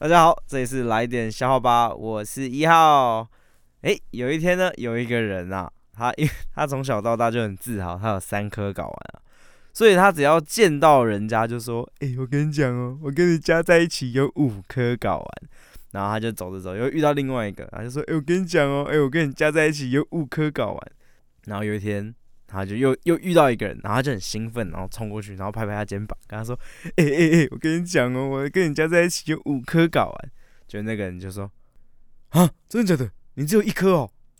大家好，这里是来点笑话吧，我是一号。诶，有一天呢，有一个人啊，他因为他从小到大就很自豪，他有三颗睾丸啊，所以他只要见到人家就说：“诶，我跟你讲哦，我跟你加在一起有五颗睾丸。”然后他就走着走，又遇到另外一个，他就说：“诶，我跟你讲哦，诶，我跟你加在一起有五颗睾丸。”然后有一天。他就又又遇到一个人，然后他就很兴奋，然后冲过去，然后拍拍他肩膀，跟他说：“哎哎哎，我跟你讲哦，我跟你家在一起有五颗睾丸。”就那个人就说：“啊，真的假的？你只有一颗哦？